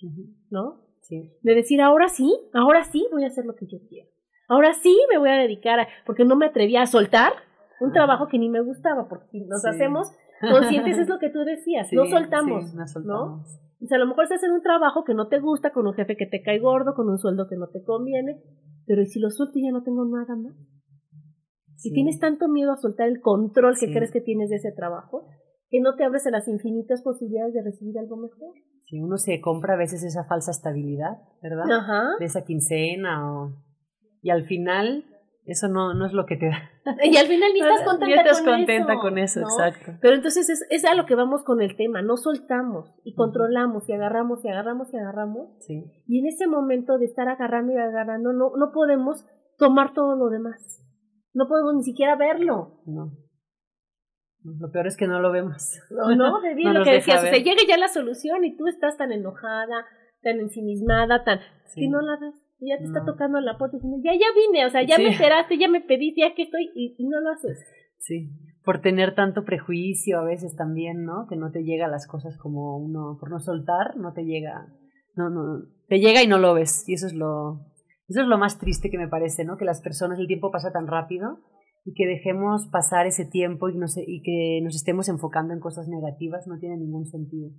¿no? Sí. De decir, ahora sí, ahora sí voy a hacer lo que yo quiero. Ahora sí me voy a dedicar a, porque no me atrevía a soltar un trabajo que ni me gustaba, porque si nos hacemos conscientes es lo que tú decías, no soltamos, ¿no? O sea, a lo mejor estás en un trabajo que no te gusta, con un jefe que te cae gordo, con un sueldo que no te conviene, pero ¿y si lo suelto y ya no tengo nada más? Si tienes tanto miedo a soltar el control que crees que tienes de ese trabajo, que no te abres a las infinitas posibilidades de recibir algo mejor. Si uno se compra a veces esa falsa estabilidad, ¿verdad? Ajá. De esa quincena o... Y al final eso no, no es lo que te da. Y al final ni estás contenta, estás con, contenta eso, con eso. exacto. Pero entonces es, es a lo que vamos con el tema, no soltamos y controlamos y agarramos y agarramos y agarramos. Sí. Y en ese momento de estar agarrando y agarrando, no, no podemos tomar todo lo demás. No podemos ni siquiera verlo. No. Lo peor es que no lo vemos. No, no, de bien lo que decías, o sea, llega ya la solución y tú estás tan enojada, tan ensimismada, tan... que no la ves y ya te está tocando la puerta diciendo, ya, ya vine, o sea, ya me enteraste, ya me pediste, ya que estoy, y, no lo haces. Sí, por tener tanto prejuicio a veces también, ¿no? Que no te llega las cosas como uno, por no soltar, no te llega, no, no, te llega y no lo ves, y eso es lo, eso es lo más triste que me parece, ¿no? Que las personas, el tiempo pasa tan rápido y que dejemos pasar ese tiempo y, no sé, y que nos estemos enfocando en cosas negativas no tiene ningún sentido.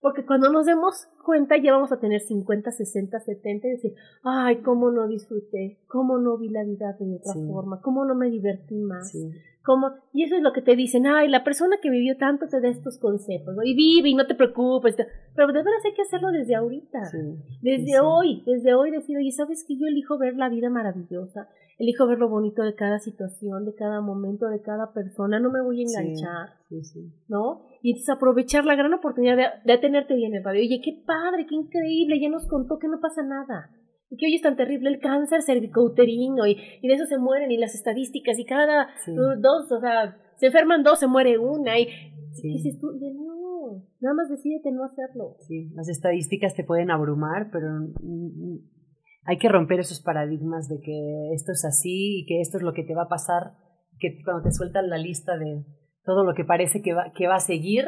Porque cuando nos demos cuenta ya vamos a tener 50, 60, 70 y decir, ay, cómo no disfruté, cómo no vi la vida de otra forma, cómo no me divertí más. Cómo... Y eso es lo que te dicen, ay, la persona que vivió tanto te da estos consejos, y vive y no te preocupes. Pero de veras hay que hacerlo desde ahorita, desde hoy, desde hoy decir, oye, ¿sabes que yo elijo ver la vida maravillosa? elijo ver lo bonito de cada situación, de cada momento, de cada persona, no me voy a enganchar, ¿no? Y entonces aprovechar la gran oportunidad de, tenerte bien en radio. Oye, qué padre, qué increíble, ya nos contó que no pasa nada. Y que hoy es tan terrible el cáncer cervicouterino y, y de eso se mueren y las estadísticas y cada dos, o sea, se enferman dos, se muere una y, dices tú, no, nada más decídete no hacerlo. Sí, las estadísticas te pueden abrumar, pero hay que romper esos paradigmas de que esto es así y que esto es lo que te va a pasar, que cuando te sueltan la lista de todo lo que parece que va, que va a seguir,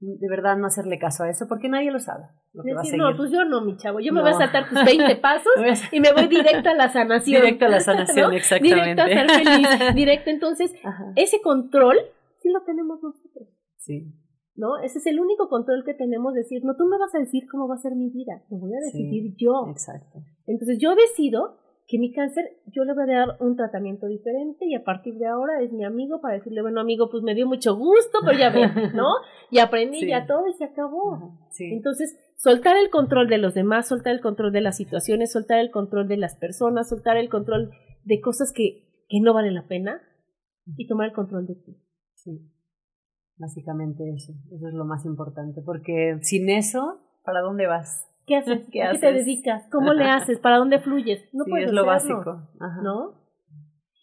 de verdad no hacerle caso a eso, porque nadie lo sabe. Lo que va a seguir. No, pues yo no, mi chavo, yo me voy a saltar tus 20 pasos y me voy directo a la sanación. Directo a la sanación, exactamente. Directo a ser feliz, directo. Entonces, ese control sí lo tenemos nosotros. Sí. ¿no? Ese es el único control que tenemos, decir, no, tú me vas a decir cómo va a ser mi vida, lo voy a decidir yo. Exacto. Entonces yo decido que mi cáncer yo le voy a dar un tratamiento diferente y a partir de ahora es mi amigo para decirle, bueno amigo, pues me dio mucho gusto, pero ya ven, ¿no? Y aprendí ya todo y se acabó. Entonces, soltar el control de los demás, soltar el control de las situaciones, soltar el control de las personas, soltar el control de cosas que, que no valen la pena y tomar el control de ti. Sí. Básicamente eso, eso es lo más importante, porque sin eso, ¿para dónde vas? ¿Qué haces? ¿Qué ¿A qué te dedicas? ¿Cómo le haces? ¿Para dónde fluyes? No Sí, puedes es lo hacerlo, básico. Ajá. ¿No?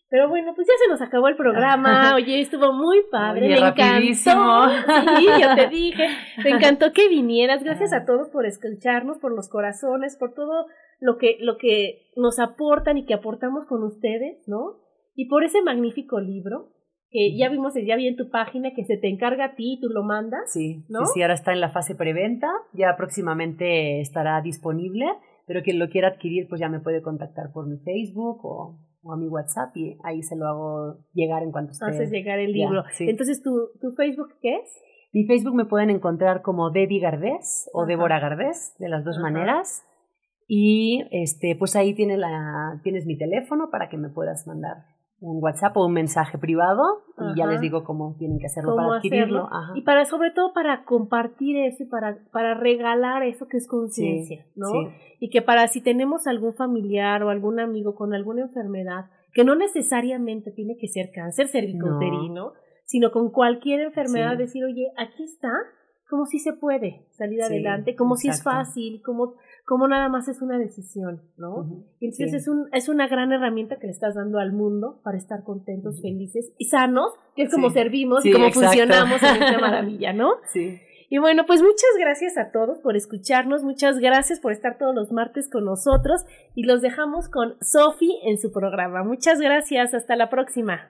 Pero bueno, pues ya se nos acabó el programa. Oye, estuvo muy padre. Oye, me rapidísimo. encantó. Sí, yo te dije. Me encantó que vinieras. Gracias a todos por escucharnos, por los corazones, por todo lo que, lo que nos aportan y que aportamos con ustedes, ¿no? Y por ese magnífico libro que ya vimos, ya vi en tu página que se te encarga a ti y tú lo mandas. Sí, ¿no? sí, sí, ahora está en la fase preventa, ya próximamente estará disponible, pero quien lo quiera adquirir pues ya me puede contactar por mi Facebook o, o a mi WhatsApp y ahí se lo hago llegar en cuanto esté. Haces llegar el ya, libro. sí. Entonces, ¿tu, ¿tu Facebook qué es? Mi Facebook me pueden encontrar como Debbie Gardés o Ajá. Débora Gardés, de las dos Ajá. maneras. Y este, pues ahí tiene la, tienes mi teléfono para que me puedas mandar un WhatsApp o un mensaje privado y ya les digo cómo tienen que hacerlo para adquirirlo. hacerlo. Ajá. Y para, sobre todo, para compartir eso y para, para regalar eso que es conciencia, Sí, ¿no? sí. Y que para si tenemos algún familiar o algún amigo con alguna enfermedad, que no necesariamente tiene que ser cáncer cervicouterino, sino con cualquier enfermedad, Sí. decir, oye, aquí está, como si se puede salir adelante, como si es fácil, como, como nada más es una decisión, ¿no? Entonces sí. es, un, es una gran herramienta que le estás dando al mundo para estar contentos, felices y sanos, que es como Sí. servimos Sí, y como exacto. funcionamos en esta maravilla, ¿no? Sí. Y bueno, pues muchas gracias a todos por escucharnos, muchas gracias por estar todos los martes con nosotros y los dejamos con Sofi en su programa. Muchas gracias, hasta la próxima.